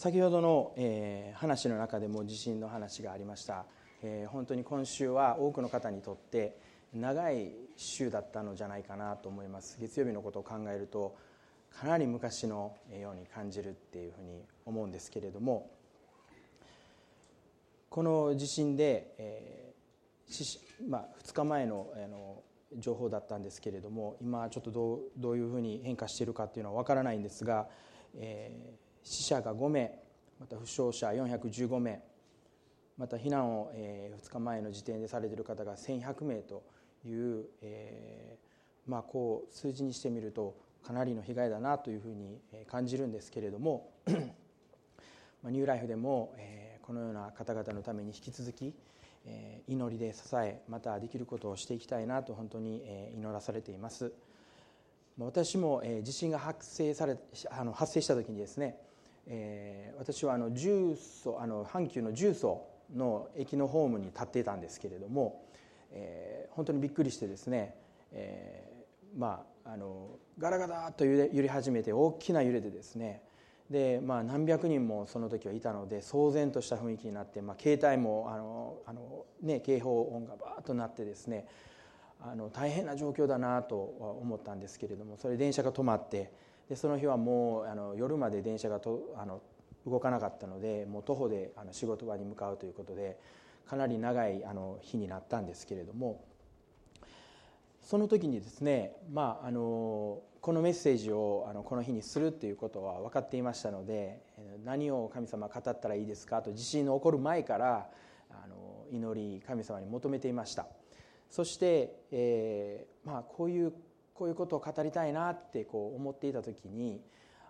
先ほどの、えー、話の中でも地震の話がありました、えー、本当に今週は多くの方にとって長い週だったのじゃないかなと思います。月曜日のことを考えるとかなり昔のように感じるっていうふうに思うんですけれどもこの地震で、えーまあ、2日前のあの情報だったんですけれども今ちょっとどうどういうふうに変化しているかっていうのは分からないんですが、えー、死者が5名また負傷者415名また避難を、2日前の時点でされている方が1100名という、えー、まあ、こう数字にしてみるとかなりの被害だなというふうに感じるんですけれども ニューライフでも、えこのような方々のために引き続き祈りで支えまたできることをしていきたいなと本当に祈らされています。私も地震が発生されあの発生した時にですね私はあの重曹あの阪急の重曹の駅のホームに立っていたんですけれども本当にびっくりしてですねまああのガラガラと揺れ始めて大きな揺れでですねで、まあ、何百人もその時はいたので騒然とした雰囲気になって、まあ、携帯もあのあの、ね、警報音がバーッとなってですねあの大変な状況だなと思ったんですけれどもそれ電車が止まってでその日はもうあの夜まで電車がとあの動かなかったのでもう徒歩であの仕事場に向かうということでかなり長いあの日になったんですけれどもその時にですね、まあ、あのこのメッセージをあのこの日にするっていうことは分かっていましたので何を神様語ったらいいですか？と地震の起こる前からあの祈り神様に求めていました。そして、えーまあ、こういうこういうことを語りたいなってこう思っていた時に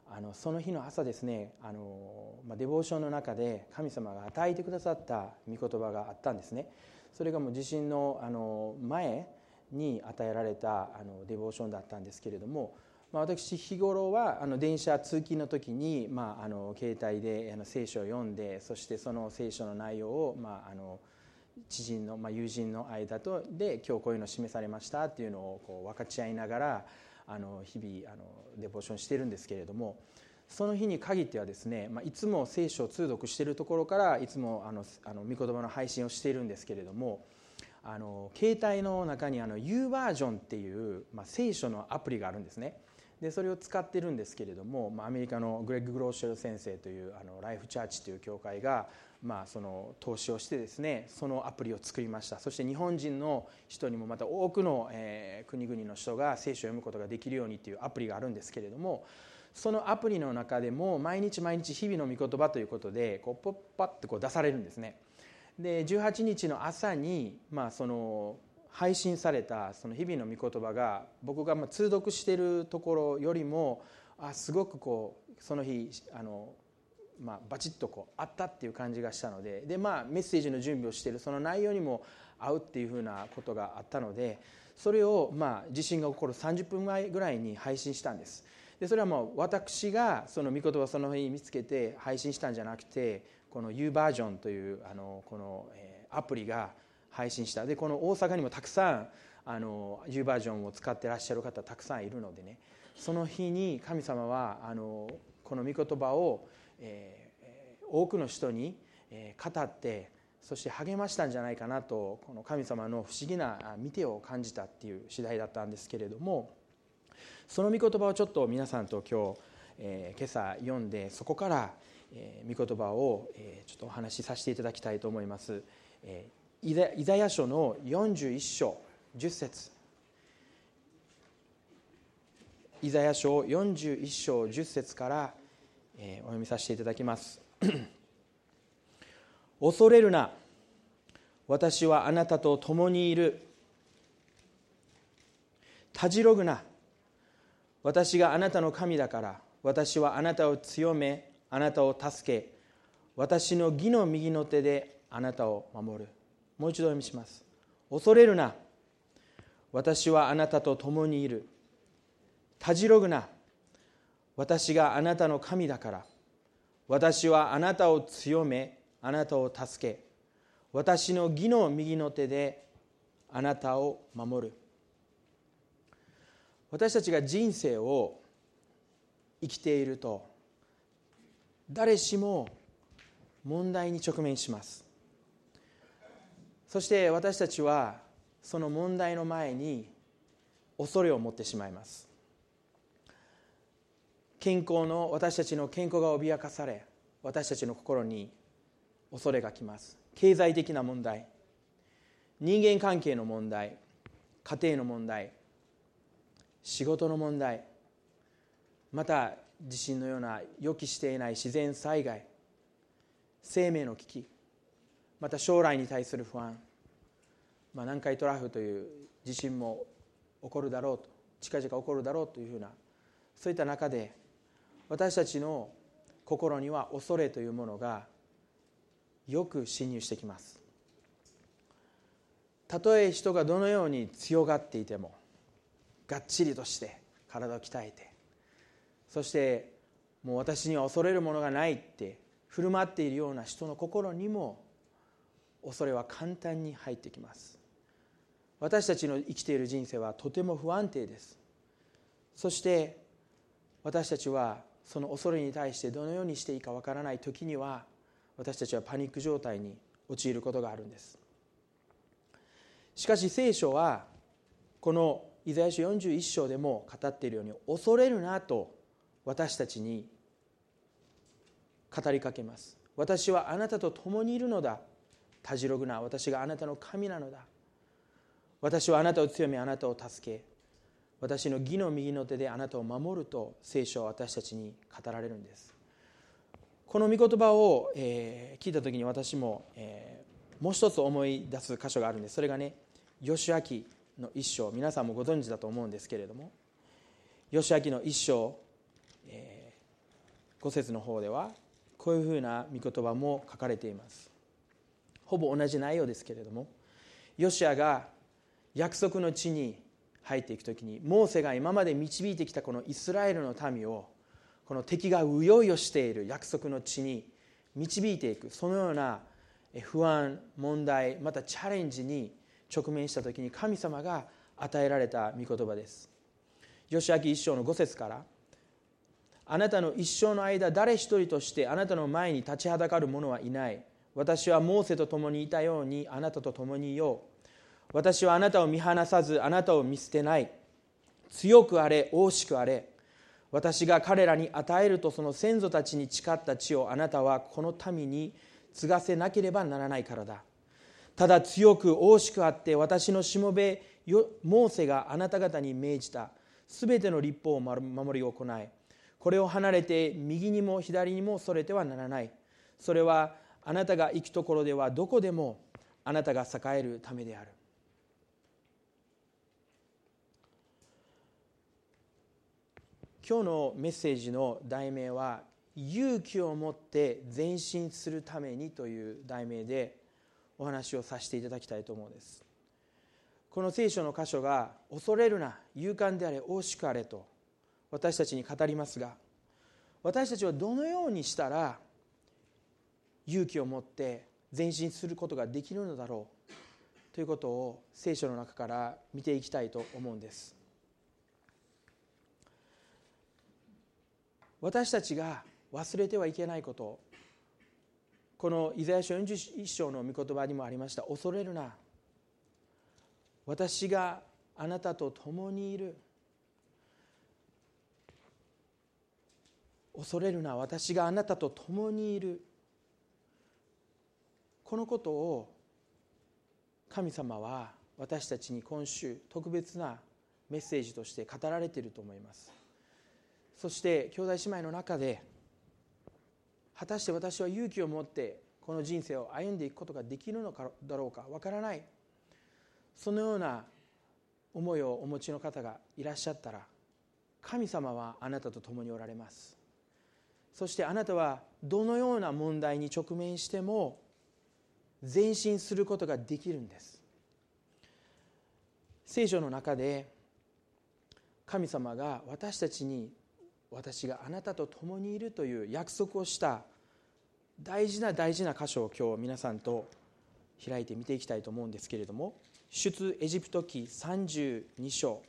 あのその日の朝ですねあの、まあ、デボーションの中で神様が与えてくださった御言葉があったんですね。それがもう地震のあの前に与えられたあのデボーションだったんですけれども、まあ、私日頃はあの電車通勤の時に、まあ、あの携帯であの聖書を読んでそしてその聖書の内容を、まあ、あの知人の、まあ、友人の間とで今日こういうの示されましたっていうのをこう分かち合いながらあの日々あのデボーションしてるんですけれどもその日に限ってはですね、まあ、いつも聖書を通読しているところからいつもあのあの御言葉の配信をしているんですけれどもあの携帯の中にあの U バージョンっていう、まあ、聖書のアプリがあるんですね。でそれを使ってるんですけれども、まあ、アメリカのグレッグ・グローシェル先生というあのライフチャーチという教会が、まあ、その投資をしてですねそのアプリを作りましたそして日本人の人にもまた多くの、えー、国々の人が聖書を読むことができるようにっていうアプリがあるんですけれどもそのアプリの中でも毎日毎日日々の御言葉ということでこうポッパッとこう出されるんですね。で18日の朝に、まあ、その配信されたその日々の御言葉が僕がまあ通読しているところよりもあすごくこうその日あの、まあ、バチッとこうあったっていう感じがしたのでで、まあ、メッセージの準備をしているその内容にも合うっていうふうなことがあったのでそれをまあ地震が起こる30分前ぐらいに配信したんです。でそれはもう私がその御言葉その日見つけて配信したんじゃなくてこの U バージョンというあのこのアプリが配信したでこの大阪にもたくさんあの U バージョンを使ってらっしゃる方たくさんいるのでねその日に神様はあのこの御言葉を、えー、多くの人に語ってそして励ましたんじゃないかなとこの神様の不思議な見てを感じたっていう次第だったんですけれどもその御言葉をちょっと皆さんと今日、えー、今朝読んでそこからえー、御言葉を、えー、ちょっとお話しさせていただきたいと思います、えー、イザヤ書の41章10節。イザヤ書41章10節から、えー、お読みさせていただきます。恐れるな。私はあなたと共にいる。たじろぐな。私があなたの神だから。私はあなたを強め。あなたを助け。私の義の右の手で。あなたを守る。もう一度読みします。恐れるな。私はあなたと共にいる。たじろぐな。私があなたの神だから。私はあなたを強めあなたを助け。私の義の右の手であなたを守る。私たちが人生を生きていると誰しも問題に直面します。そして私たちはその問題の前に恐れを持ってしまいます。健康の私たちの健康が脅かされ私たちの心に恐れがきます。経済的な問題人間関係の問題家庭の問題仕事の問題また地震のような予期していない自然災害生命の危機また将来に対する不安、まあ、南海トラフという地震も起こるだろうと近々起こるだろうというふうなそういった中で私たちの心には恐れというものがよく侵入してきます。たとえ人がどのように強がっていてもがっちりとして体を鍛えてそしてもう私には恐れるものがないって振る舞っているような人の心にも恐れは簡単に入ってきます。私たちの生きている人生はとても不安定です。そして私たちはその恐れに対してどのようにしていいかわからない時には私たちはパニック状態に陥ることがあるんです。しかし聖書はこのイザヤ書41章でも語っているように恐れるなと私たちに語りかけます。私はあなたと共にいるのだ。たじろぐな私があなたの神なのだ。私はあなたを強めあなたを助け私の義の右の手であなたを守ると聖書は私たちに語られるんです。この御言葉を、えー、聞いた時に私も、えー、もう一つ思い出す箇所があるんです。それがね義明の一章皆さんもご存知だと思うんですけれども義明の一章、えー、5節の方ではこういうふうな御言葉も書かれています。ほぼ同じ内容ですけれどもヨシアが約束の地に入っていく時にモーセが今まで導いてきたこのイスラエルの民をこの敵がうよいよしている約束の地に導いていくそのような不安問題またチャレンジに直面した時に神様が与えられた御言葉です。吉明一章の5節からあなたの一生の間誰一人としてあなたの前に立ちはだかる者はいない。私はモーセと共にいたようにあなたと共にいよう。私はあなたを見放さずあなたを見捨てない。強くあれ大しくあれ。私が彼らに与えるとその先祖たちに誓った地をあなたはこの民に継がせなければならないからだ。ただ強く大しくあって私のしもべモーセがあなた方に命じた。すべての立法を守り行い。これを離れて右にも左にもそれてはならない。それはあなたが行くところではどこでもあなたが栄えるためである。今日のメッセージの題名は「勇気を持って前進するために」という題名でお話をさせていただきたいと思うんです。この聖書の箇所が「恐れるな勇敢であれ大しくあれ」と私たちに語りますが私たちはどのようにしたら勇気を持って前進することができるのだろうということを聖書の中から見ていきたいと思うんです。私たちが忘れてはいけないことこのイザヤ書41章の御言葉にもありました恐れるな。私があなたと共にいる。恐れるな。私があなたと共にいる。このことを神様は私たちに今週特別なメッセージとして語られていると思います。そして兄弟姉妹の中で果たして私は勇気を持ってこの人生を歩んでいくことができるのかだろうかわからない。そのような思いをお持ちの方がいらっしゃったら神様はあなたと共におられます。そしてあなたはどのような問題に直面しても前進することができるんです。聖書の中で神様が私たちに私があなたと共にいるという約束をした大事な大事な箇所を今日皆さんと開いて見ていきたいと思うんですけれども出エジプト記32章。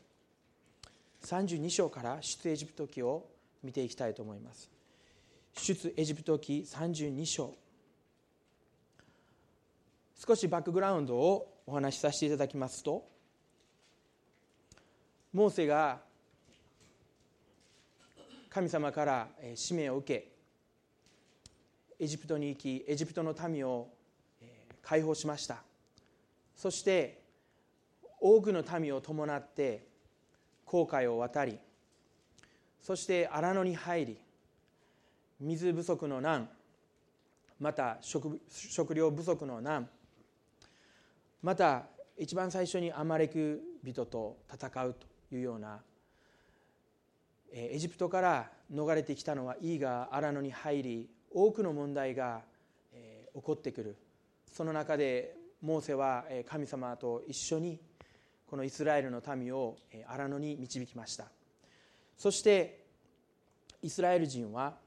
32章から出エジプト記を見ていきたいと思います。出エジプト記32章。少しバックグラウンドをお話しさせていただきますとモーセが神様から使命を受けエジプトに行きエジプトの民を解放しました。そして多くの民を伴って航海を渡りそして荒野に入り水不足の難また食食料不足の難また一番最初にアマレク人と戦うというようなエジプトから逃れてきたのはいいが荒野に入り多くの問題が起こってくる。その中でモーセは神様と一緒にこのイスラエルの民を荒野に導きました。そしてイスラエル人は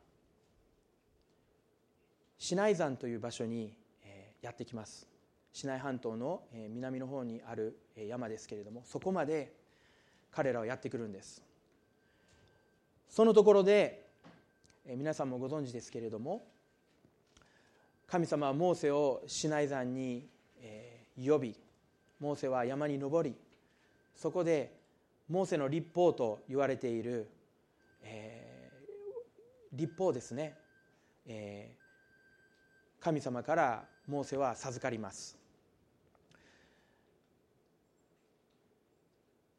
シナイ山という場所にやってきます。シナイ半島の南の方にある山ですけれどもそこまで彼らはやってくるんです。そのところで皆さんもご存知ですけれども神様はモーセをシナイ山に呼びモーセは山に登りそこでモーセの立法と言われている、えー、立法ですね、えー、神様からモーセは授かります。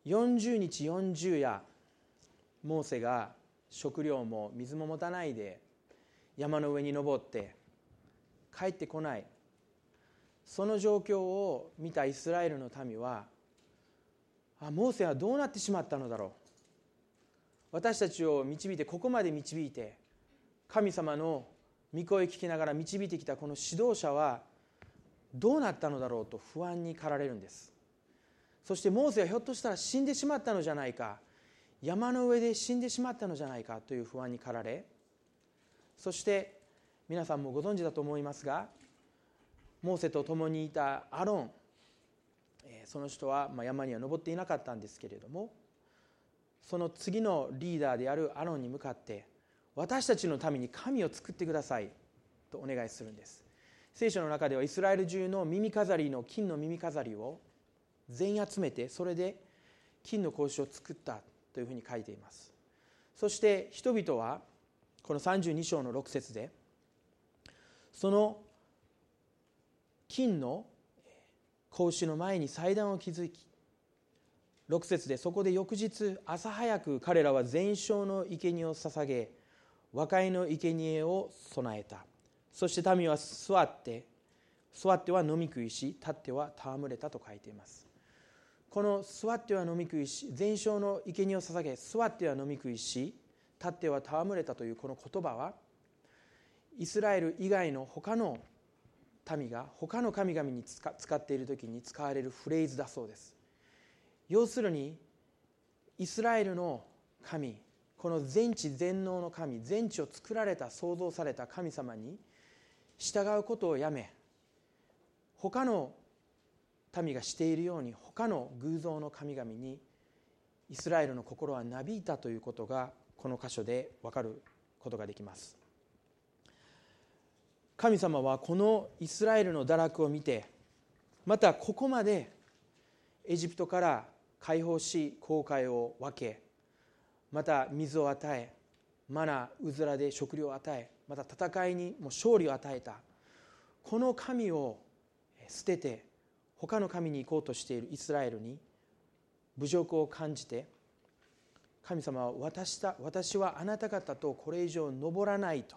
40日40夜モーセが食料も水も持たないで山の上に登って帰ってこない。その状況を見たイスラエルの民はあモーセはどうなってしまったのだろう。私たちを導いてここまで導いて神様の御声聞きながら導いてきたこの指導者はどうなったのだろうと不安に駆られるんです。そしてモーセはひょっとしたら死んでしまったのじゃないか。山の上で死んでしまったのじゃないかという不安に駆られそして皆さんもご存知だと思いますがモーセと共にいたアロンその人は山には登っていなかったんですけれどもその次のリーダーであるアロンに向かって私たちのために神を作ってくださいとお願いするんです。聖書の中ではイスラエル中の耳飾りの金の耳飾りを全員集めてそれで金の格子を作った。というふうに書いています。そして人々はこの32章の6節でその金の格子の前に祭壇を築き6節でそこで翌日朝早く彼らは全焼の生贄を捧げ和解の生贄を備えた。そして民は座って座っては飲み食いし立っては戯れたと書いています。この座っては飲み食いし全焼の生贄を捧げ座っては飲み食いし立っては戯れたというこの言葉はイスラエル以外の他の民が他の神々に使っている時に使われるフレーズだそうです。要するにイスラエルの神この全知全能の神全地を作られた創造された神様に従うことをやめ他の民がしているように他の偶像の神々にイスラエルの心はなびいたということがこの箇所で分かることができます。神様はこのイスラエルの堕落を見てまたここまでエジプトから解放し航海を分けまた水を与えマナうずらで食料を与えまた戦いにも勝利を与えたこの神を捨てて他の神に行こうとしているイスラエルに侮辱を感じて神様は私た私はあなた方とこれ以上登らないと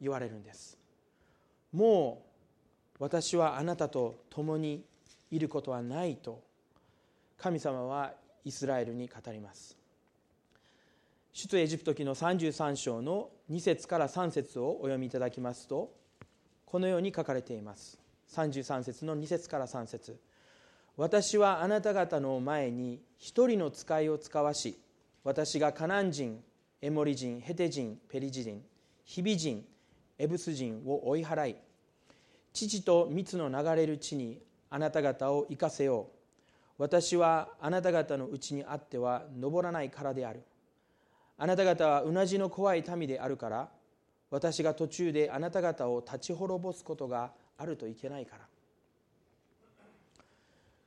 言われるんです。もう私はあなたと共にいることはないと神様はイスラエルに語ります。出エジプト記の33章の2節から3節をお読みいただきますとこのように書かれています。33節の2節から3節。私はあなた方の前に一人の使いを使わし私がカナン人エモリ人ヘテ人ペリジ人ヒビ人エブス人を追い払い父と蜜の流れる地にあなた方を行かせよう。私はあなた方のうちにあっては登らないからである。あなた方はうなじの怖い民であるから私が途中であなた方を立ち滅ぼすことがあるといけないから。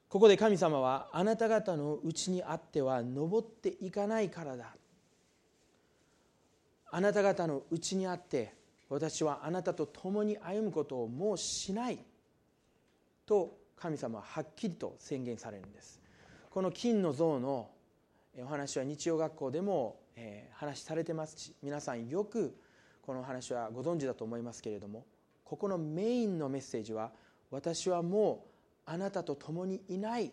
ここで神様はあなた方のうちにあっては登っていかないからだ。あなた方のうちにあって私はあなたと共に歩むことをもうしない。と神様ははっきりと宣言されるんです。この金の像のお話は日曜学校でも話されてますし皆さんよくこの話はご存知だと思いますけれどもここのメインのメッセージは私はもうあなたと共にいない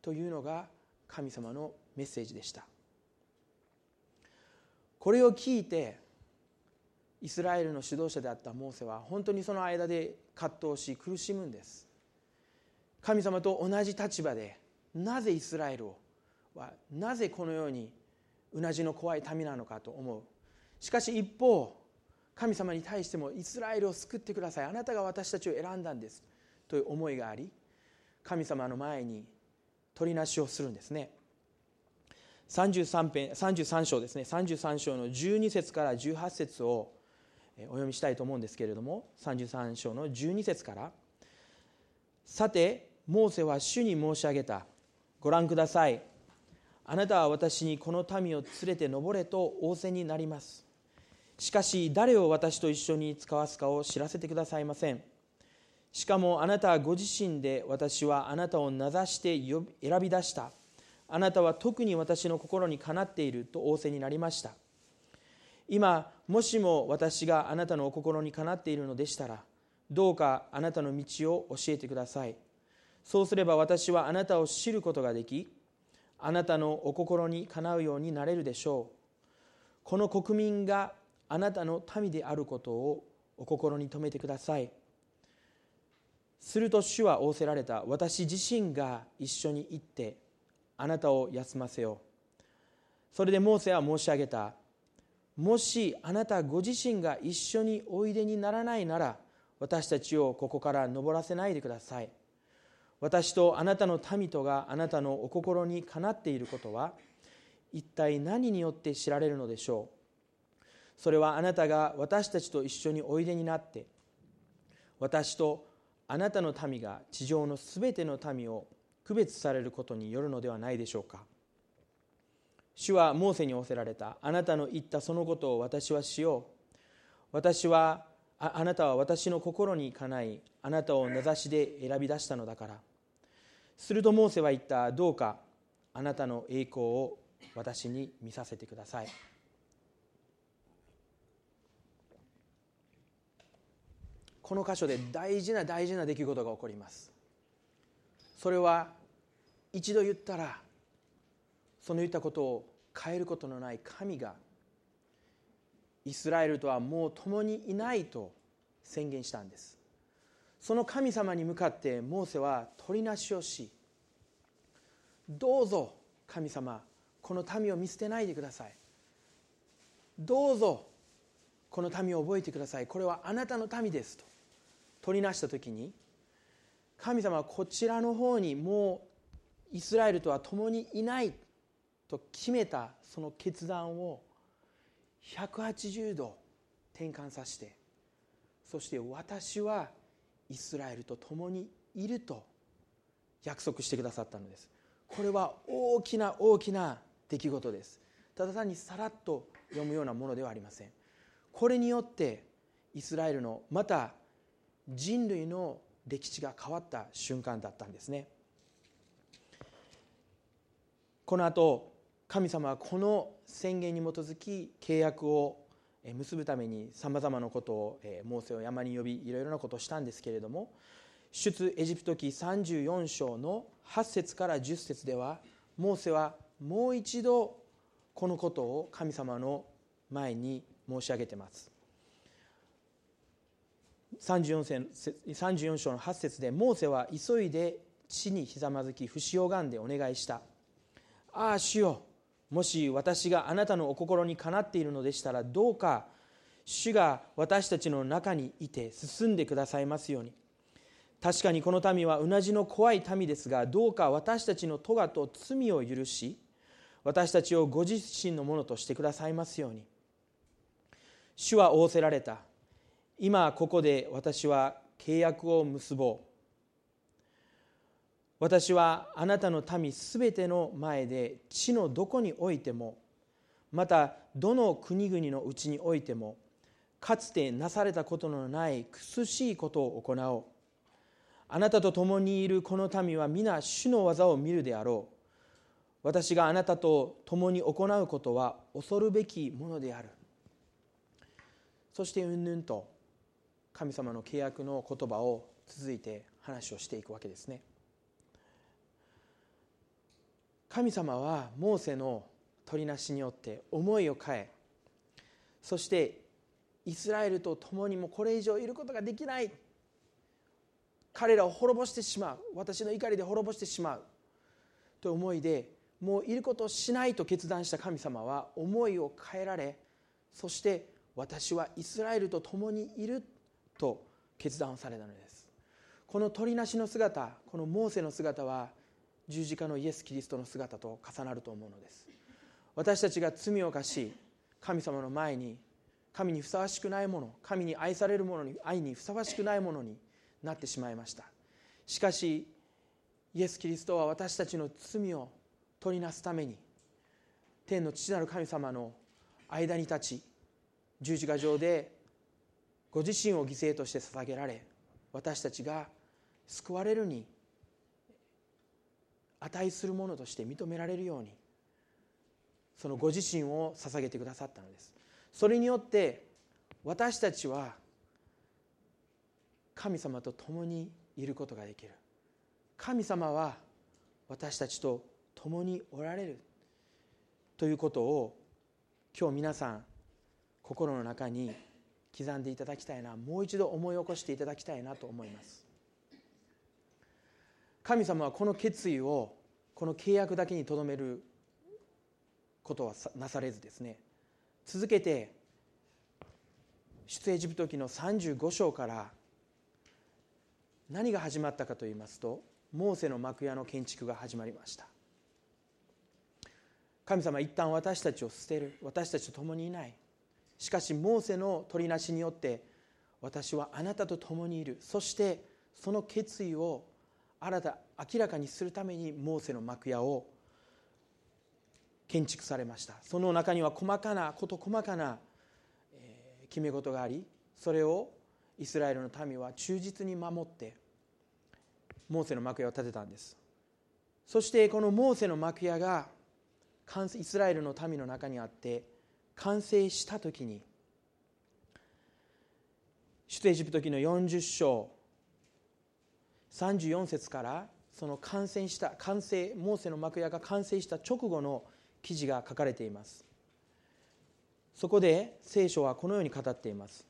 というのが神様のメッセージでした。これを聞いてイスラエルの指導者であったモーセは本当にその間で葛藤し苦しむんです。神様と同じ立場でなぜイスラエルはなぜこのようにうなじの怖い民なのかと思う。しかし一方神様に対してもイスラエルを救ってください。あなたが私たちを選んだんです。という思いがあり神様の前に取りなしをするんですね。33, 編33章ですね。33章の12節から18節をお読みしたいと思うんですけれども33章の12節から「さてモーセは主に申し上げた。ご覧ください。あなたは私にこの民を連れて登れと仰せになります。しかし誰を私と一緒に使わすかを知らせてくださいません。しかもあなたはご自身で私はあなたを名指して選び出した。あなたは特に私の心にかなっていると仰せになりました。今もしも私があなたのお心にかなっているのでしたらどうかあなたの道を教えてください。そうすれば私はあなたを知ることができあなたのお心にかなうようになれるでしょう。この国民があなたの民であることをお心に留めてください。すると主は仰せられた。私自身が一緒に行ってあなたを休ませよう。それでモーセは申し上げた。もしあなたご自身が一緒においでにならないなら私たちをここから登らせないでください。私とあなたの民とがあなたのお心にかなっていることは一体何によって知られるのでしょう？それはあなたが私たちと一緒においでになって私とあなたの民が地上のすべての民を区別されることによるのではないでしょうか。主はモーセに仰せられた。あなたの言ったそのことを私はしよう。私はああなたは私の心にかない。あなたを名指しで選び出したのだから。するとモーセは言った。どうか。あなたの栄光を私に見させてください。この箇所で大事な大事な出来事が起こります。それは一度言ったらその言ったことを変えることのない神がイスラエルとはもう共にいないと宣言したんです。その神様に向かってモーセは取りなしをしどうぞ神様この民を見捨てないでください。どうぞこの民を覚えてください。これはあなたの民ですと。取りなした時に神様はこちらの方にもうイスラエルとは共にいないと決めたその決断を180度転換させてそして私はイスラエルと共にいると約束してくださったのです。これは大きな大きな出来事です。ただ単にさらっと読むようなものではありません。これによってイスラエルのまた人類の歴史が変わった瞬間だったんですね。この後神様はこの宣言に基づき契約を結ぶためにさまざまなことをモーセを山に呼びいろいろなことをしたんですけれども出エジプト記34章の8節から10節ではモーセはもう一度このことを神様の前に申し上げてます。34, 34章の8節でモーセは急いで地にひざまずき不死をがんでお願いしたああ主よもし私があなたのお心にかなっているのでしたらどうか主が私たちの中にいて進んでくださいますように。確かにこの民はうなじの怖い民ですがどうか私たちの咎と罪を許し私たちをご自身のものとしてくださいますように。主は仰せられた。今ここで私は契約を結ぼう。私はあなたの民すべての前で地のどこにおいてもまたどの国々のうちにおいてもかつてなされたことのない苦しいことを行おう。あなたと共にいるこの民は皆主の技を見るであろう。私があなたと共に行うことは恐るべきものである。そしてうんぬんと神様の契約の言葉を続いて話をしていくわけですね。神様はモーセの取りなしによって思いを変えそしてイスラエルと共にもこれ以上いることができない。彼らを滅ぼしてしまう。私の怒りで滅ぼしてしまう。と思いでもういることをしないと決断した神様は思いを変えられそして私はイスラエルと共にいる。と決断をされたのです。この鳥なしの姿このモーセの姿は十字架のイエス・キリストの姿と重なると思うのです。私たちが罪を犯し神様の前に神にふさわしくないもの神に愛されるものに愛にふさわしくないものになってしまいました。しかしイエス・キリストは私たちの罪を取りなすために天の父なる神様の間に立ち十字架上でご自身を犠牲として捧げられ私たちが救われるに値するものとして認められるようにそのご自身を捧げてくださったのです。それによって私たちは神様と共にいることができる。神様は私たちと共におられるということを今日皆さん心の中に刻んでいただきたいなもう一度思い起こしていただきたいなと思います。神様はこの決意をこの契約だけにとどめることはなされずですね続けて出エジプト記の35章から何が始まったかといいますとモーセの幕屋の建築が始まりました。神様一旦私たちを捨てる私たちと共にいない。しかしモーセの取りなしによって私はあなたと共にいる。そしてその決意を新た明らかにするためにモーセの幕屋を建築されました。その中には細かなこと細かな決め事がありそれをイスラエルの民は忠実に守ってモーセの幕屋を建てたんです。そしてこのモーセの幕屋がイスラエルの民の中にあって完成した時に出エジプト記の40章34節からその完成した完成モーセの幕屋が完成した直後の記事が書かれています。そこで聖書はこのように語っています。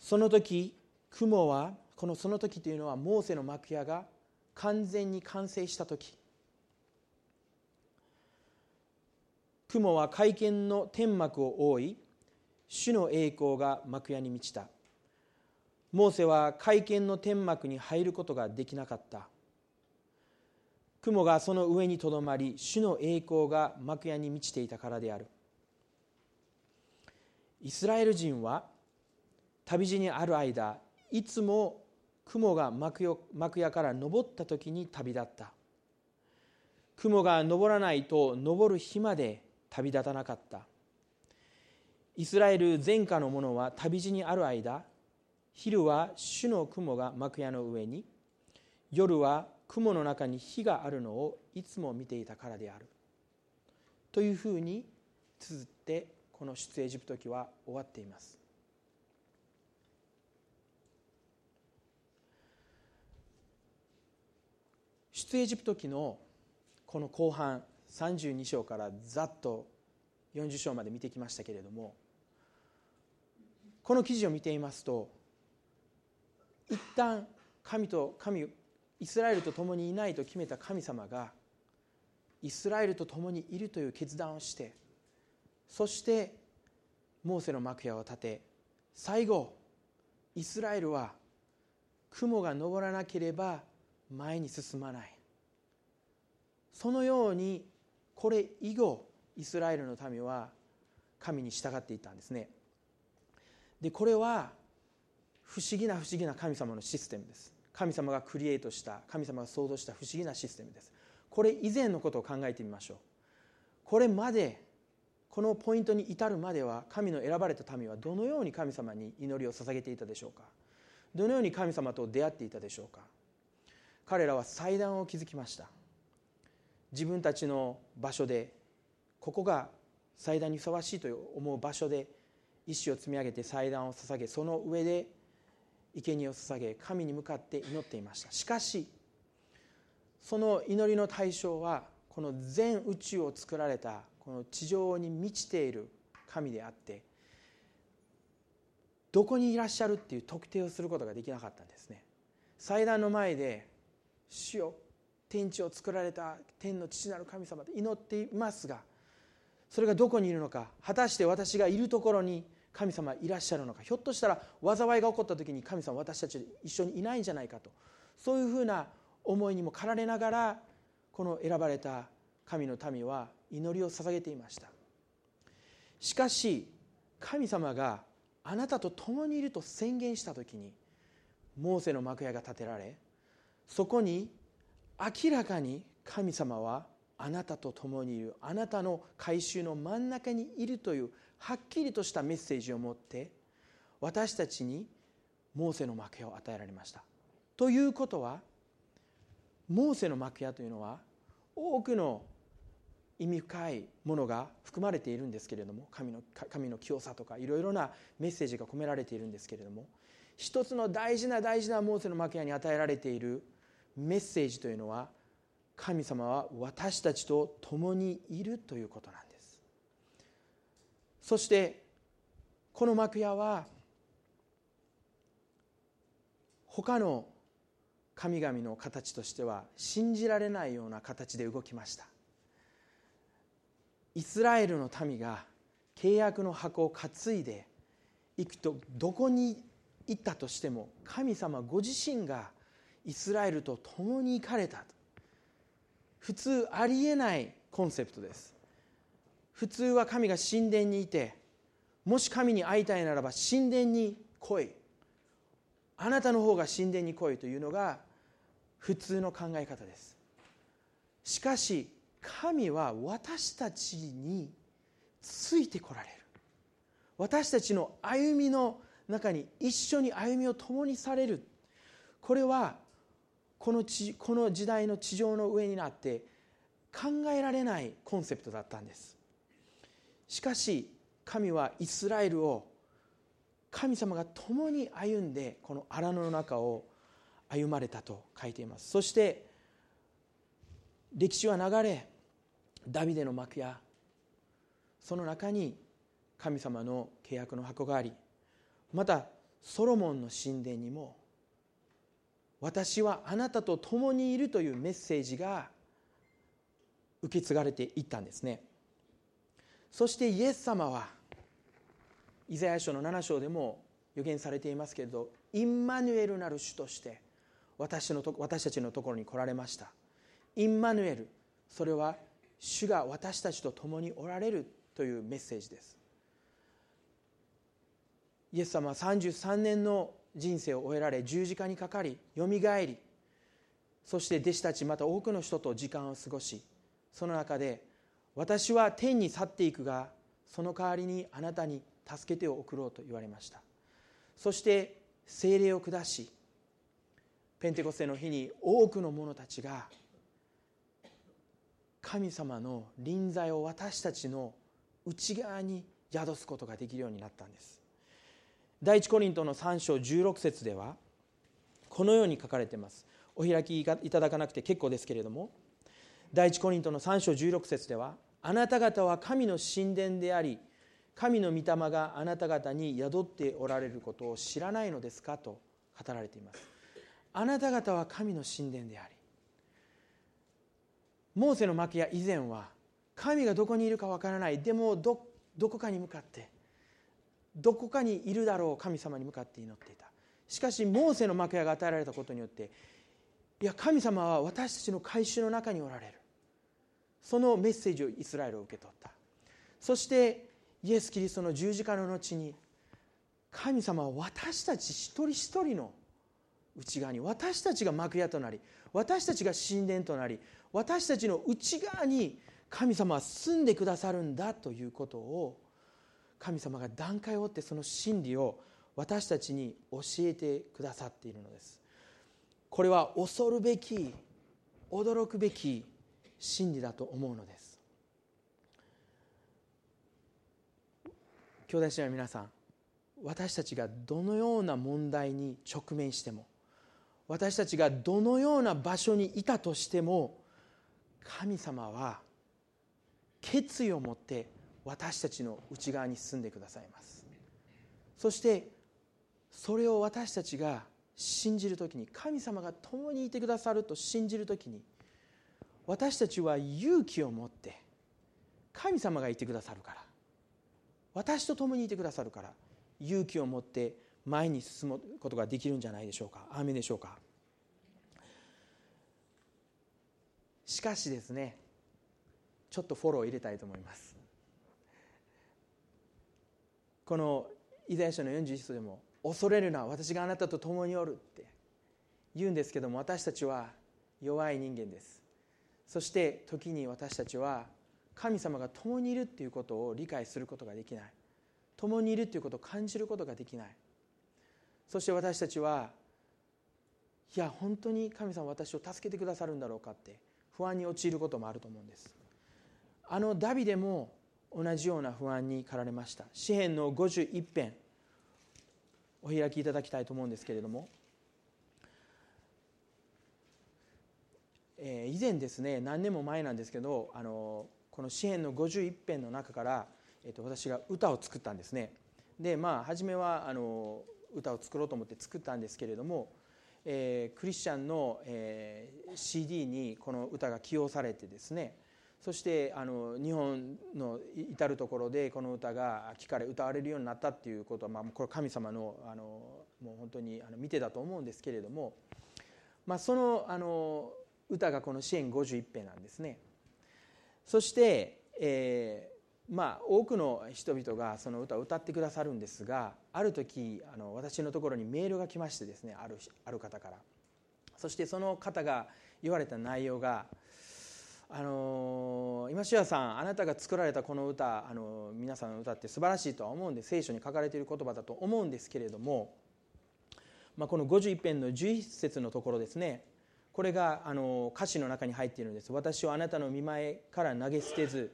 その時雲はこのその時というのはモーセの幕屋が完全に完成した時。雲は会見の天幕を覆い主の栄光が幕屋に満ちた。モーセは会見の天幕に入ることができなかった。雲がその上にとどまり主の栄光が幕屋に満ちていたからである。イスラエル人は旅路にある間いつも雲が幕屋から昇った時に旅立った。雲が昇らないと昇る日まで旅立たなかった。イスラエル全下の者は旅路にある間昼は主の雲が幕屋の上に夜は雲の中に火があるのをいつも見ていたからである。というふうに綴ってこの出エジプト記は終わっています。出エジプト記のこの後半32章からざっと40章まで見てきましたけれどもこの記事を見ていますと一旦神と神イスラエルと共にいないと決めた神様がイスラエルと共にいるという決断をしてそしてモーセの幕屋を建て最後イスラエルは雲が昇らなければ前に進まない。そのようにこれ以後イスラエルの民は神に従っていたんですね。でこれは不思議な不思議な神様のシステムです。神様がクリエイトした神様が創造した不思議なシステムです。これ以前のことを考えてみましょう。これまでこのポイントに至るまでは神の選ばれた民はどのように神様に祈りを捧げていたでしょうか。どのように神様と出会っていたでしょうか。彼らは祭壇を築きました。自分たちの場所でここが祭壇にふさわしいと思う場所で石を積み上げて祭壇を捧げその上で生贄を捧げ神に向かって祈っていました。しかしその祈りの対象はこの全宇宙を作られたこの地上に満ちている神であってどこにいらっしゃるっていう特定をすることができなかったんですね。祭壇の前で「主よ天地を作られた天の父なる神様」と祈っていますがそれがどこにいるのか果たして私がいるところに神様いらっしゃるのか。ひょっとしたら災いが起こった時に神様私たち一緒にいないんじゃないかと。そういうふうな思いにも駆られながらこの選ばれた神の民は祈りを捧げていました。しかし神様があなたと共にいると宣言した時にモーセの幕屋が建てられそこに明らかに神様はあなたと共にいる。あなたの改宗の真ん中にいるというはっきりとしたメッセージを持って私たちにモーセの幕屋を与えられました。ということはモーセの幕屋というのは多くの意味深いものが含まれているんですけれども神の神の清さとかいろいろなメッセージが込められているんですけれども一つの大事な大事なモーセの幕屋に与えられているメッセージというのは神様は私たちと共にいるということなんです。そしてこの幕屋は他の神々の形としては信じられないような形で動きました。イスラエルの民が契約の箱を担いで行くとどこに行ったとしても神様ご自身がイスラエルと共に行かれた普通ありえないコンセプトです。普通は神が神殿にいてもし神に会いたいならば神殿に来い。あなたの方が神殿に来いというのが普通の考え方です。しかし神は私たちについてこられる。私たちの歩みの中に一緒に歩みを共にされる。これはこの地この時代の地上の上になって考えられないコンセプトだったんです。しかし神はイスラエルを神様が共に歩んでこの荒野の中を歩まれたと書いています。そして歴史は流れダビデの幕やその中に神様の契約の箱がありまたソロモンの神殿にも私はあなたと共にいるというメッセージが受け継がれていったんですね。そしてイエス様はイザヤ書の7章でも予言されていますけれどインマヌエルなる主として私のと私たちのところに来られました。インマヌエルそれは主が私たちと共におられるというメッセージです。イエス様は33年の人生を終えられ十字架にかかりよみがえりそして弟子たちまた多くの人と時間を過ごしその中で私は天に去っていくがその代わりにあなたに助けてを送ろうと言われました。そして精霊を下しペンテコステの日に多くの者たちが神様の臨在を私たちの内側に宿すことができるようになったんです。第一コリントの3章16節ではこのように書かれています。お開きいただかなくて結構ですけれども第一コリントの3章16節ではあなた方は神の神殿であり神の御霊があなた方に宿っておられることを知らないのですかと語られています。あなた方は神の神殿でありモーセの幕屋以前は神がどこにいるかわからない。でもどどこかに向かってどこかにいるだろう神様に向かって祈っていた。しかしモーセの幕屋が与えられたことによっていや神様は私たちの改宗の中におられる。そのメッセージをイスラエルを受け取った。そしてイエス・キリストの十字架の後に神様は私たち一人一人の内側に私たちが幕屋となり私たちが神殿となり私たちの内側に神様は住んでくださるんだということを神様が段階を追ってその真理を私たちに教えてくださっているのです。これは恐るべき驚くべき真理だと思うのです。兄弟姉妹皆さん私たちがどのような問題に直面しても私たちがどのような場所にいたとしても神様は決意を持って私たちの内側に住んでくださいます。そしてそれを私たちが信じる時に神様が共にいてくださると信じる時に私たちは勇気を持って神様がいてくださるから私と共にいてくださるから勇気を持って前に進むことができるんじゃないでしょうか。雨でしょうか。しかしですねちょっとフォローを入れたいと思います。このイザヤ書の41章でも「恐れるな私があなたと共におる」って言うんですけども私たちは弱い人間です。そして時に私たちは神様が共にいるっていうことを理解することができない。共にいるということを感じることができない。そして私たちはいや本当に神様私を助けてくださるんだろうかって不安に陥ることもあると思うんです。あのダビデも同じような不安に駆られました。詩篇の51編お開きいただきたいと思うんですけれども、えー、以前ですね何年も前なんですけどあのこの詩篇の51編の中からえー、と私が歌を作ったんですね。でまあ初めはあの歌を作ろうと思って作ったんですけれども、えー、クリスチャンの、えー、CD にこの歌が起用されてですねそしてあの日本の至る所でこの歌が聴かれ歌われるようになったっていうことは、まあ、これ神様のあのもう本当にあの見てだと思うんですけれども、まあ、そのあの歌がこの「支援51編」なんですね。そして、えまあ、多くの人々がその歌を歌ってくださるんですがある時あの私のところにメールが来ましてですねあるある方からそしてその方が言われた内容が「あの今塩さんあなたが作られたこの歌あの皆さんの歌って素晴らしいとは思うんで聖書に書かれている言葉だと思うんですけれども、まあ、この51編の11節のところですねこれがあの歌詞の中に入っているんです「私をあなたの見前から投げ捨てず」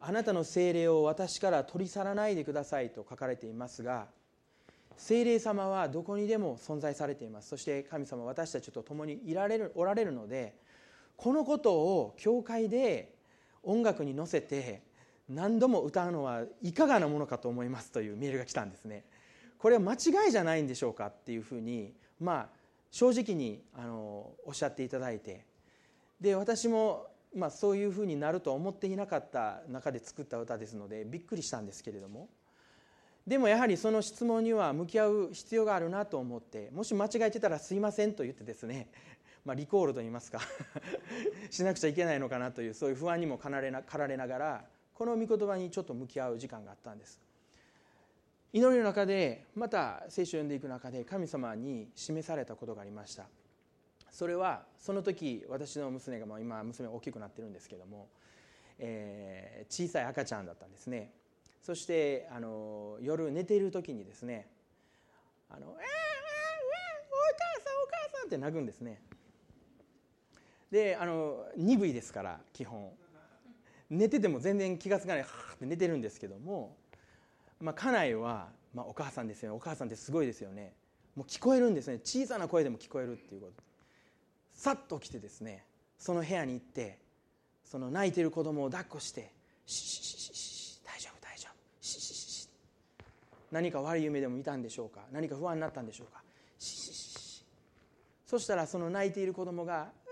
あなたの精霊を私から取り去らないでくださいと書かれていますが精霊様はどこにでも存在されています。そして神様私たちと共にいられるおられるのでこのことを教会で音楽に乗せて何度も歌うのはいかがなものかと思いますというメールが来たんですね。これは間違いじゃないんでしょうかっていうふうにまあ正直にあのおっしゃっていただいて。で私もまあ、そういうふうになると思っていなかった中で作った歌ですのでびっくりしたんですけれども。でもやはりその質問には向き合う必要があるなと思ってもし間違えてたらすいませんと言ってですね、まあ、リコールといいますか しなくちゃいけないのかなというそういう不安にも駆られな駆られながらこの御言葉にちょっと向き合う時間があったんです。祈りの中でまた聖書を読んでいく中で神様に示されたことがありました。それはその時私の娘がもう今娘大きくなってるんですけども、えー、小さい赤ちゃんだったんですね。そしてあの夜寝ている時にですね「あのえー、えー、えー、お母さんお母さん」って泣くんですね。であの鈍いですから基本。寝てても全然気が付かないはーって寝てるんですけども、まあ、家内は、まあ、お母さんですよね。お母さんってすごいですよね。もう聞こえるんですね。小さな声でも聞こえるっていうこと。さっと来てですねその部屋に行ってその泣いてる子供を抱っこして「シシシシシ大丈夫大丈夫。シシシシ」何か悪い夢でも見たんでしょうか？何か不安になったんでしょうか？シシシシそしたらその泣いている子供が「」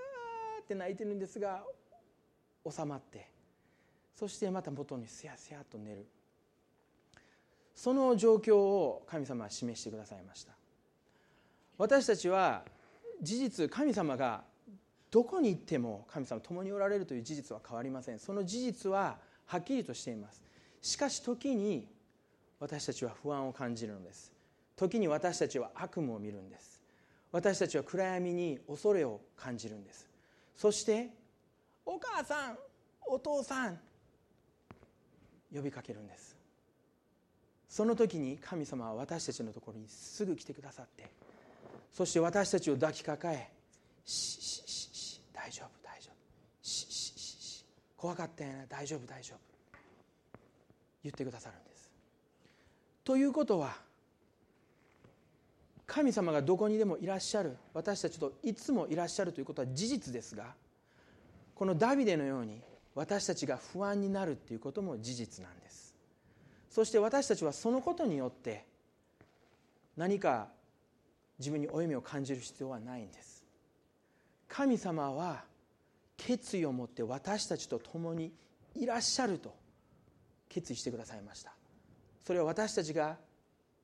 って泣いてるんですが収まってそしてまた元にすやすやと寝る。その状況を神様は示してくださいました。私たちは事実神様がどこに行っても神様共におられるという事実は変わりません。その事実ははっきりとしています。しかし時に私たちは不安を感じるのです。時に私たちは悪夢を見るんです。私たちは暗闇に恐れを感じるんです。そしてお母さんお父さん呼びかけるんです。その時に神様は私たちのところにすぐ来てくださってそして私たちを抱きかかえ「しししし大丈夫大丈夫しししし怖かったよな大丈夫大丈夫」言ってくださるんです。ということは神様がどこにでもいらっしゃる。私たちといつもいらっしゃるということは事実ですがこのダビデのように私たちが不安になるということも事実なんです。そして私たちはそのことによって何か自分に負い目を感じる必要はないんです。神様は決意を持って私たちと共にいらっしゃると決意してくださいました。それは私たちが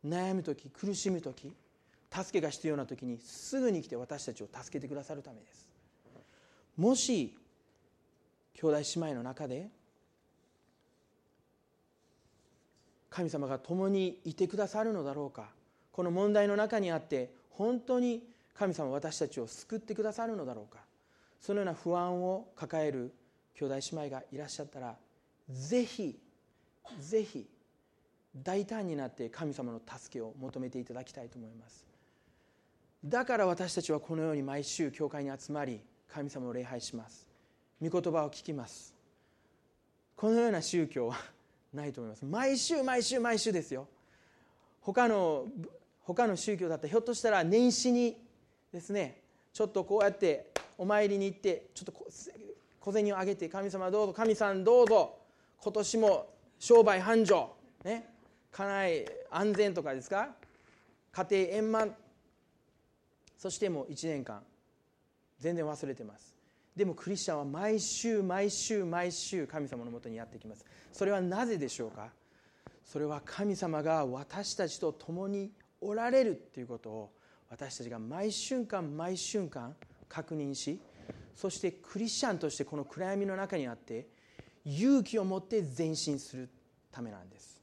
悩む時苦しむ時助けが必要な時にすぐに来て私たちを助けてくださるためです。もし兄弟姉妹の中で神様が共にいてくださるのだろうか。この問題の中にあって本当に神様私たちを救ってくださるのだろうか。そのような不安を抱える兄弟姉妹がいらっしゃったらぜひぜひ大胆になって神様の助けを求めていただきたいと思います。だから私たちはこのように毎週教会に集まり神様を礼拝します。御言葉を聞きます。このような宗教はないと思います。毎週毎週毎週ですよ。他の他の宗教だったらひょっとしたら年始にですねちょっとこうやってお参りに行ってちょっと小銭をあげて神様どうぞ神さんどうぞ今年も商売繁盛ね家内安全とかですか？家庭円満。そしてもう1年間全然忘れてます。でもクリスチャンは毎週毎週毎週神様のもとにやってきます。それはなぜでしょうか？それは神様が私たちと共におられるということを私たちが毎瞬間毎瞬間確認しそしてクリスチャンとしてこの暗闇の中にあって勇気を持って前進するためなんです。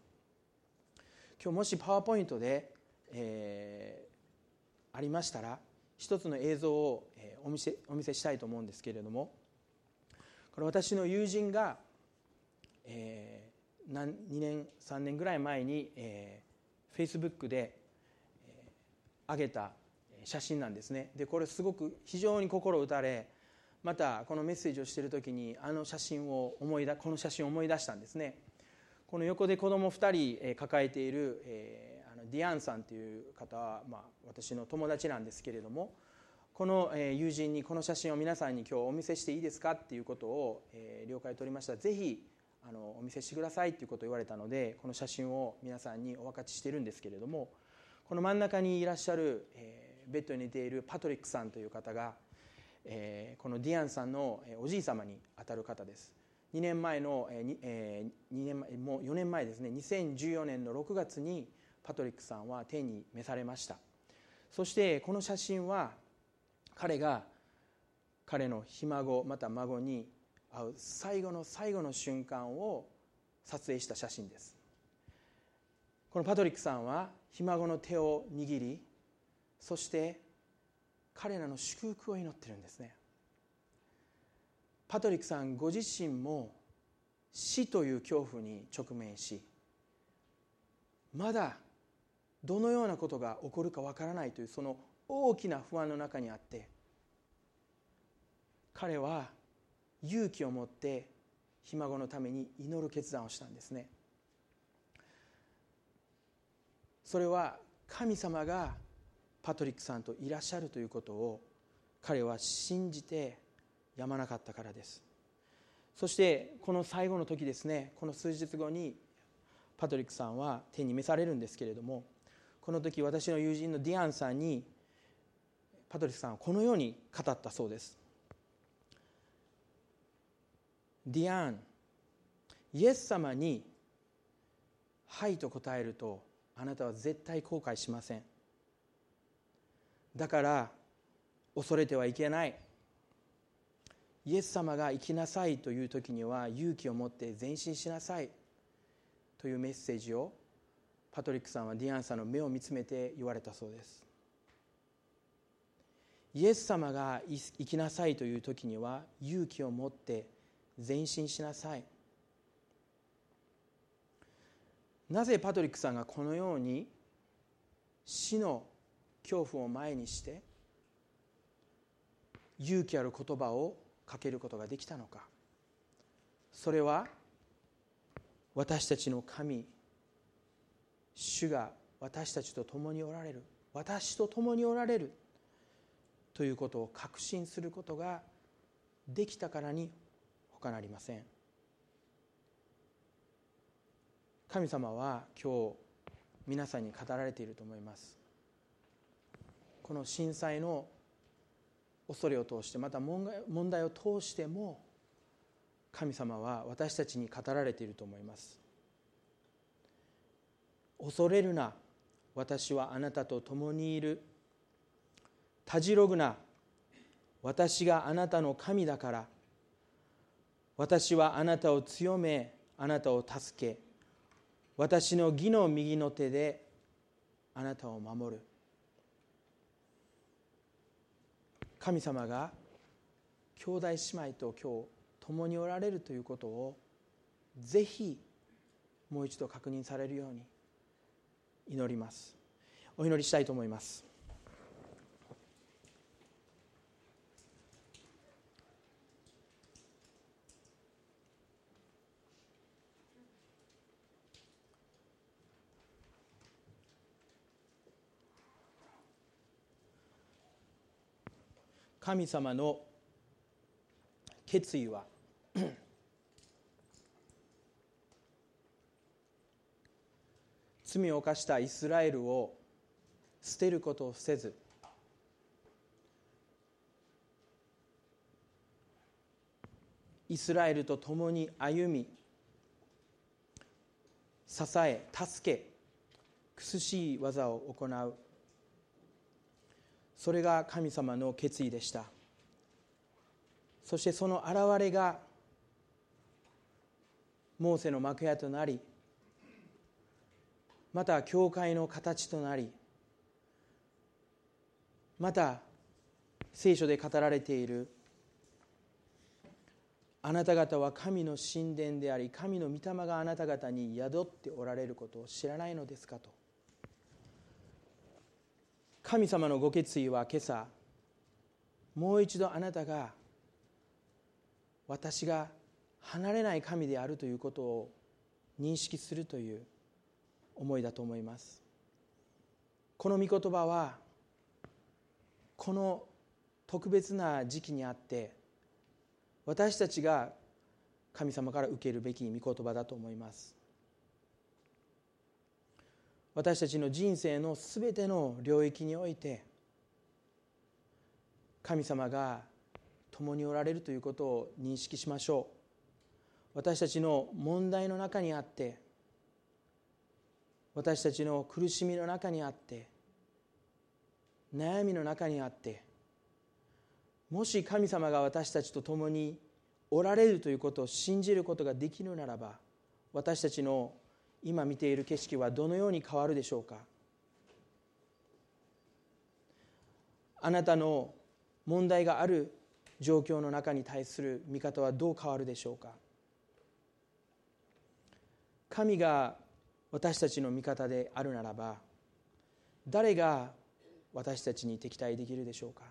今日もしパワーポイントで、えー、ありましたら一つの映像をお見せお見せしたいと思うんですけれどもこれ私の友人が、えー、2年3年ぐらい前に、えー、Facebook で、えー、上げた写真なんですね。でこれすごく非常に心打たれまたこのメッセージをしている時にあの写真を思い出この写真を思い出したんですね。この横で子供2人抱えている、えーディアンさんという方は、まあ、私の友達なんですけれどもこの友人にこの写真を皆さんに今日お見せしていいですかっていうことを、え了解を取りました。ぜひあのお見せしてくださいっていうことを言われたのでこの写真を皆さんにお分かちしてるんですけれどもこの真ん中にいらっしゃる、えベッドに寝ているパトリックさんという方が、えこのディアンさんのおじい様にあたる方です。2年前の、え2年前もう4年前ですね。2014年の6月にパトリックさんは天に召されました。そしてこの写真は彼が彼のひ孫また孫に会う最後の最後の瞬間を撮影した写真です。このパトリックさんはひ孫の手を握りそして彼らの祝福を祈ってるんですね。パトリックさんご自身も死という恐怖に直面しまだどのようなことが起こるかわからないというその大きな不安の中にあって彼は勇気を持ってひ孫のために祈る決断をしたんですね。それは神様がパトリックさんといらっしゃるということを彼は信じてやまなかったからです。そしてこの最後の時ですねこの数日後にパトリックさんは天に召されるんですけれどもこの時私の友人のディアンさんにパトリックさんはこのように語ったそうです。ディアンイエス様に「はい」と答えるとあなたは絶対後悔しません。だから恐れてはいけない。イエス様が生きなさいという時には勇気を持って前進しなさいというメッセージをパトリックさんはディアンさんの目を見つめて言われたそうです。イエス様が生きなさいという時には勇気を持って前進しなさい。なぜパトリックさんがこのように死の恐怖を前にして勇気ある言葉をかけることができたのか。それは私たちの神主が私たちと共におられる。私と共におられる。ということを確信することができたからに他なりません。神様は今日皆さんに語られていると思います。この震災の恐れを通してまた問題を通しても神様は私たちに語られていると思います。恐れるな。私はあなたと共にいる。たじろぐな。私があなたの神だから。私はあなたを強めあなたを助け。私の義の右の手であなたを守る。神様が兄弟姉妹と今日共におられるということをぜひもう一度確認されるように。祈ります。お祈りしたいと思います。神様の決意は罪を犯したイスラエルを捨てることをせずイスラエルと共に歩み支え助け苦しい技を行う。それが神様の決意でした。そしてその現れがモーセの幕屋となりまた教会の形となりまた聖書で語られているあなた方は神の神殿であり神の御霊があなた方に宿っておられることを知らないのですかと。神様のご決意は今朝もう一度あなたが私が離れない神であるということを認識するという思いだと思います。この御言葉はこの特別な時期にあって私たちが神様から受けるべき御言葉だと思います。私たちの人生のすべての領域において神様が共におられるということを認識しましょう。私たちの問題の中にあって私たちの苦しみの中にあって悩みの中にあってもし神様が私たちと共におられるということを信じることができるならば私たちの今見ている景色はどのように変わるでしょうか。あなたの問題がある状況の中に対する見方はどう変わるでしょうか。神が私たちの味方であるならば誰が私たちに敵対できるでしょうか？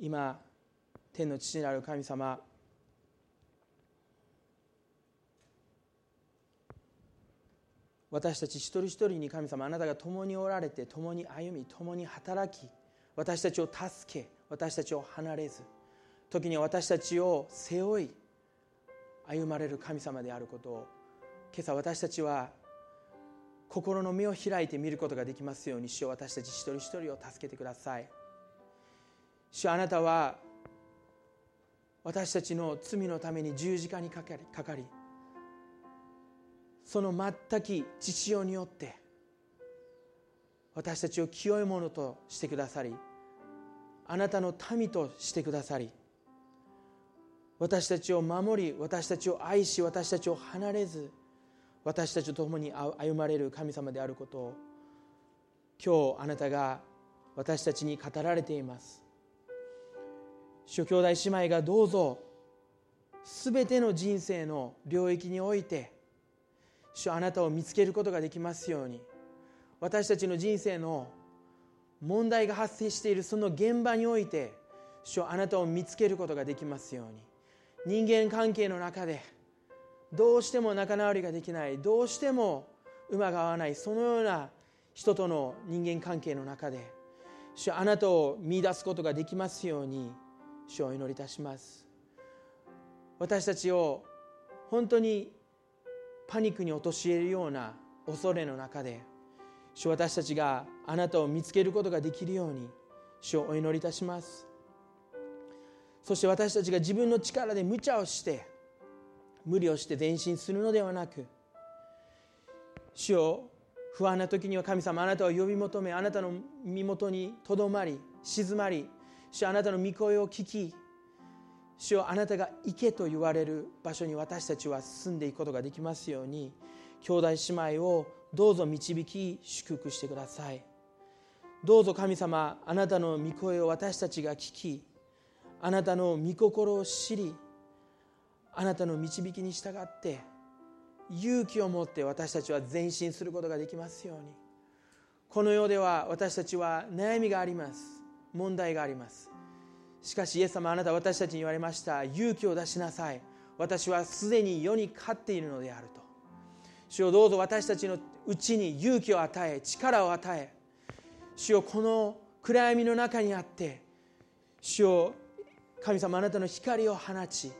今天の父なる神様私たち一人一人に神様あなたが共におられて共に歩み共に働き私たちを助け私たちを離れず時には私たちを背負い歩まれる神様であることを今朝私たちは心の目を開いて見ることができますように主よ私たち一人一人を助けてください。主あなたは私たちの罪のために十字架にかかりかかりその全き父親によって私たちを清いものとしてくださりあなたの民としてくださり私たちを守り私たちを愛し私たちを離れず私たちと共に歩まれる神様であることを今日あなたが私たちに語られています。諸兄弟姉妹がどうぞすべての人生の領域において主あなたを見つけることができますように私たちの人生の問題が発生しているその現場において主あなたを見つけることができますように。人間関係の中でどうしても仲直りができないどうしても馬が合わないそのような人との人間関係の中で主あなたを見出すことができますように主を祈りいたします。私たちを本当にパニックに陥れるような恐れの中で主私たちがあなたを見つけることができるように主をお祈りいたします。そして私たちが自分の力で無茶をして無理をして前進するのではなく主を不安な時には神様あなたを呼び求めあなたの身元にとどまり静まり主あなたの御声を聞き主をあなたが行けと言われる場所に私たちは進んでいくことができますように兄弟姉妹をどうぞ導き祝福してください。どうぞ神様あなたの御声を私たちが聞きあなたの御心を知りあなたの導きに従って勇気を持って私たちは前進することができますように。この世では私たちは悩みがあります。問題があります。しかしイエス様あなた私たちに言われました勇気を出しなさい。私はすでに世に勝っているのであると。主をどうぞ私たちのうちに勇気を与え力を与え。主をこの暗闇の中にあって主を神様あなたの光を放ち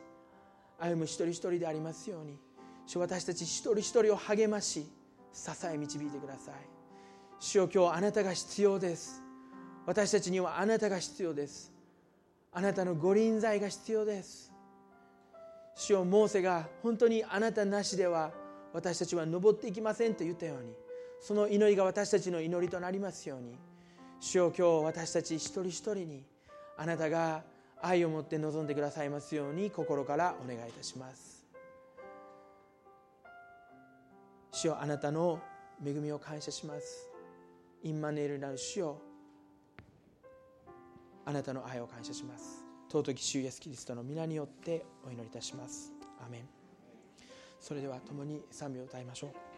歩む一人一人でありますように主私たち一人一人を励まし支え導いてください。主よ今日あなたが必要です。私たちにはあなたが必要です。あなたの御臨在が必要です。主よモーセが本当にあなたなしでは私たちは登っていきませんと言ったようにその祈りが私たちの祈りとなりますように主よ今日私たち一人一人にあなたが愛を持って臨んでくださいますように心からお願いいたします。主よあなたの恵みを感謝します。インマネールなる主よあなたの愛を感謝します。尊き主イエスキリストの皆によってお祈りいたします。アメン。それでは共に賛美を歌いましょう。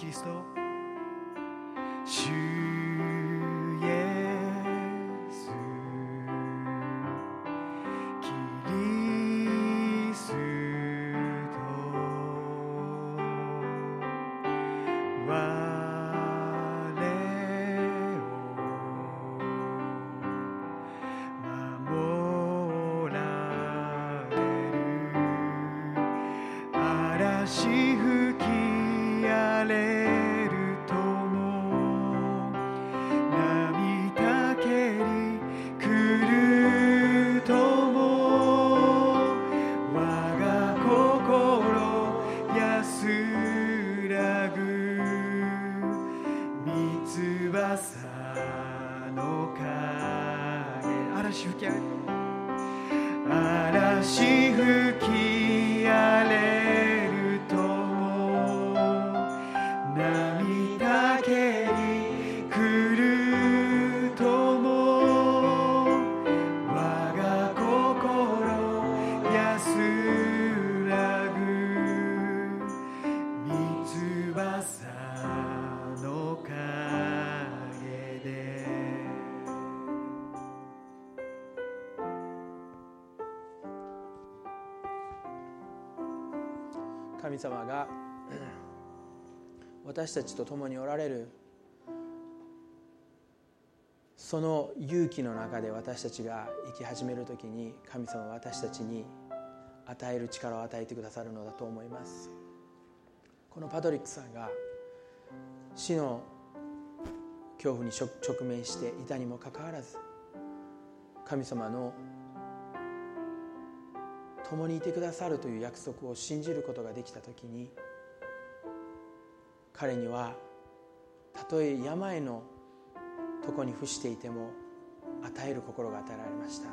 conquistó 様が 私たちと共におられるその勇気の中で私たちが生き始める時に神様は私たちに与える力を与えてくださるのだと思います。このパトリックさんが死の恐怖に直面していたにもかかわらず神様の共にいてくださるという約束を信じることができた時に彼にはたとえ病のとこに伏していても与える心が与えられました。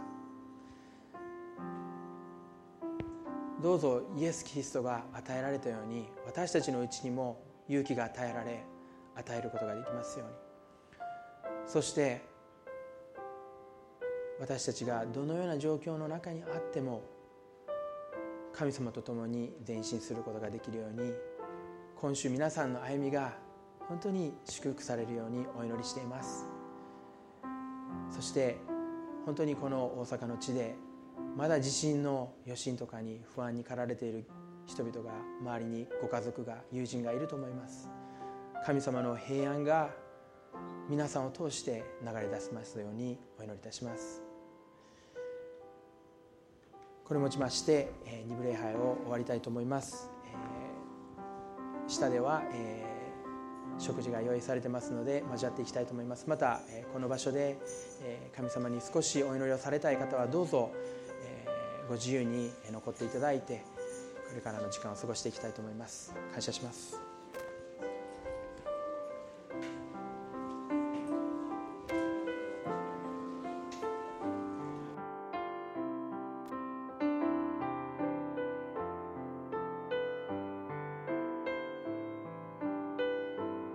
どうぞイエス・キリストが与えられたように私たちのうちにも勇気が与えられ与えることができますように。そして私たちがどのような状況の中にあっても神様と共に前進することができるように今週皆さんの歩みが本当に祝福されるようにお祈りしています。そして本当にこの大阪の地でまだ地震の余震とかに不安に駆られている人々が周りにご家族が友人がいると思います。神様の平安が皆さんを通して流れ出しますようにお祈りいたします。これをもちまして二部礼拝を終わりたいと思います、えー、下では、えー、食事が用意されてますので交わっていきたいと思います。また、えー、この場所で、え神様に少しお祈りをされたい方はどうぞ、えーご自由に残っていただいてこれからの時間を過ごしていきたいと思います。感謝します。